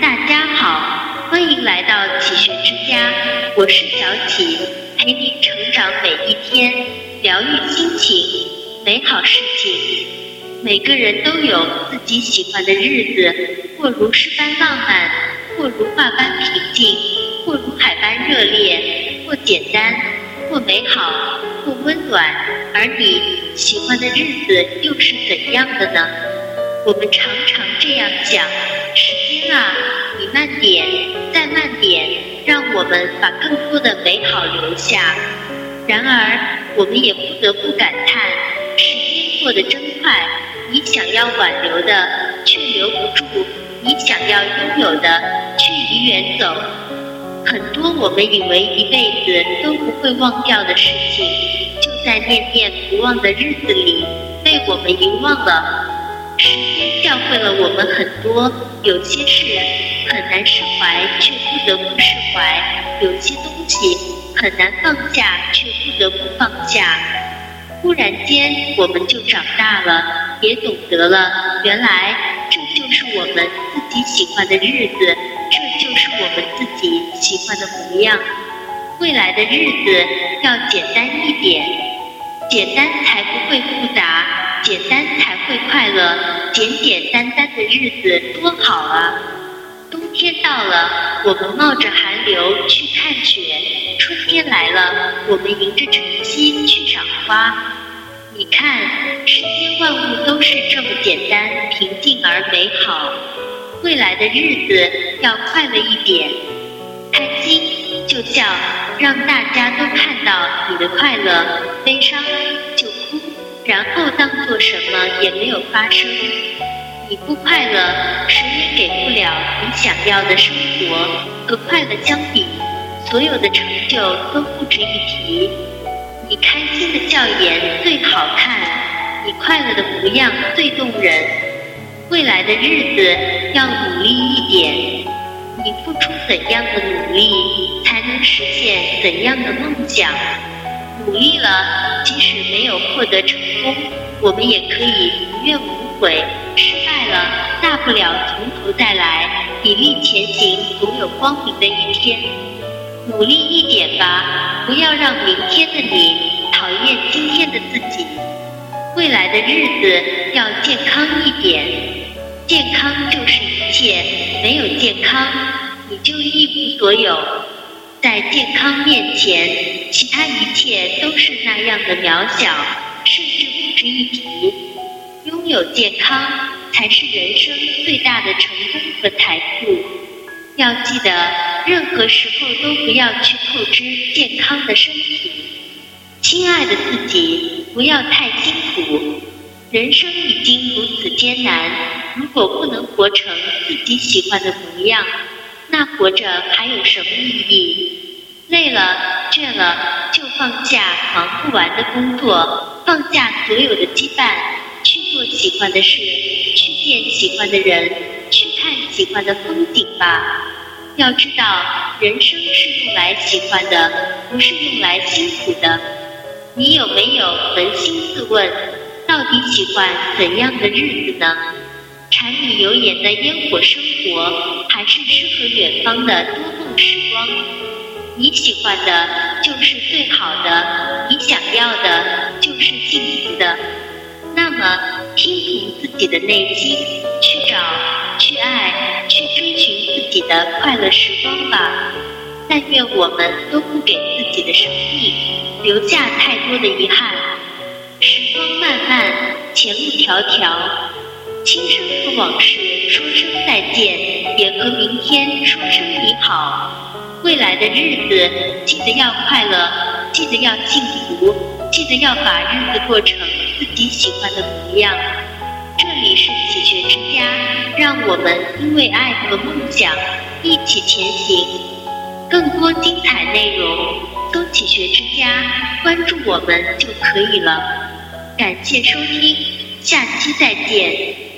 大家好，欢迎来到启学之家，我是小启，陪您成长每一天，疗愈心情，美好事情。每个人都有自己喜欢的日子，或如诗般浪漫，或如画般平静，或如海般热烈，或简单，或美好，或温暖。而你喜欢的日子又是怎样的呢？我们常常这样想：啊，你慢点，再慢点，让我们把更多的美好留下。然而，我们也不得不感叹，时间过得真快。你想要挽留的，却留不住；你想要拥有的，却已远走。很多我们以为一辈子都不会忘掉的事情，就在念念不忘的日子里，被我们遗忘了。时间教会了我们很多，有些事很难释怀，却不得不释怀；有些东西很难放下，却不得不放下。忽然间，我们就长大了，也懂得了，原来这就是我们自己喜欢的日子，这就是我们自己喜欢的模样。未来的日子要简单一点，简单才不会复杂。简单才会快乐，简简单单的日子多好啊！冬天到了，我们冒着寒流去看雪；春天来了，我们迎着晨曦去赏花。你看，世间万物都是这么简单、平静而美好。未来的日子要快乐一点，开心就笑，让大家都看到你的快乐；悲伤。然后当做什么也没有发生。你不快乐，谁也给不了你想要的生活。和快乐相比，所有的成就都不值一提。你开心的笑颜最好看，你快乐的模样最动人。未来的日子要努力一点。你付出怎样的努力，才能实现怎样的梦想？努力了，即使没有获得成我们也可以无怨无悔；失败了，大不了从头再来，砥砺前行，总有光明的一天。努力一点吧，不要让明天的你讨厌今天的自己。未来的日子要健康一点，健康就是一切，没有健康，你就一无所有。在健康面前，其他一切都是那样的渺小，甚至不值一提。拥有健康才是人生最大的成功和财富。要记得，任何时候都不要去透支健康的身体。亲爱的自己，不要太辛苦。人生已经如此艰难，如果不能活成自己喜欢的模样。那活着还有什么意义？累了、倦了，就放下忙不完的工作，放下所有的羁绊，去做喜欢的事，去见喜欢的人，去看喜欢的风景吧。要知道，人生是用来喜欢的，不是用来辛苦的。你有没有扪心自问，到底喜欢怎样的日子呢？柴米油盐的烟火生活，还是诗和远方的多梦时光？你喜欢的就是最好的，你想要的是幸福的。那么，听从自己的内心，去找、去爱、去追寻自己的快乐时光吧。但愿我们都不给自己的生命留下太多的遗憾。时光漫漫，前路迢迢。轻声和往事说声再见，也和明天说声你好。未来的日子，记得要快乐，记得要幸福，记得要把日子过成自己喜欢的模样。这里是启学之家，让我们因为爱和梦想一起前行。更多精彩内容，搜“启学之家”，关注我们就可以了。感谢收听，下期再见。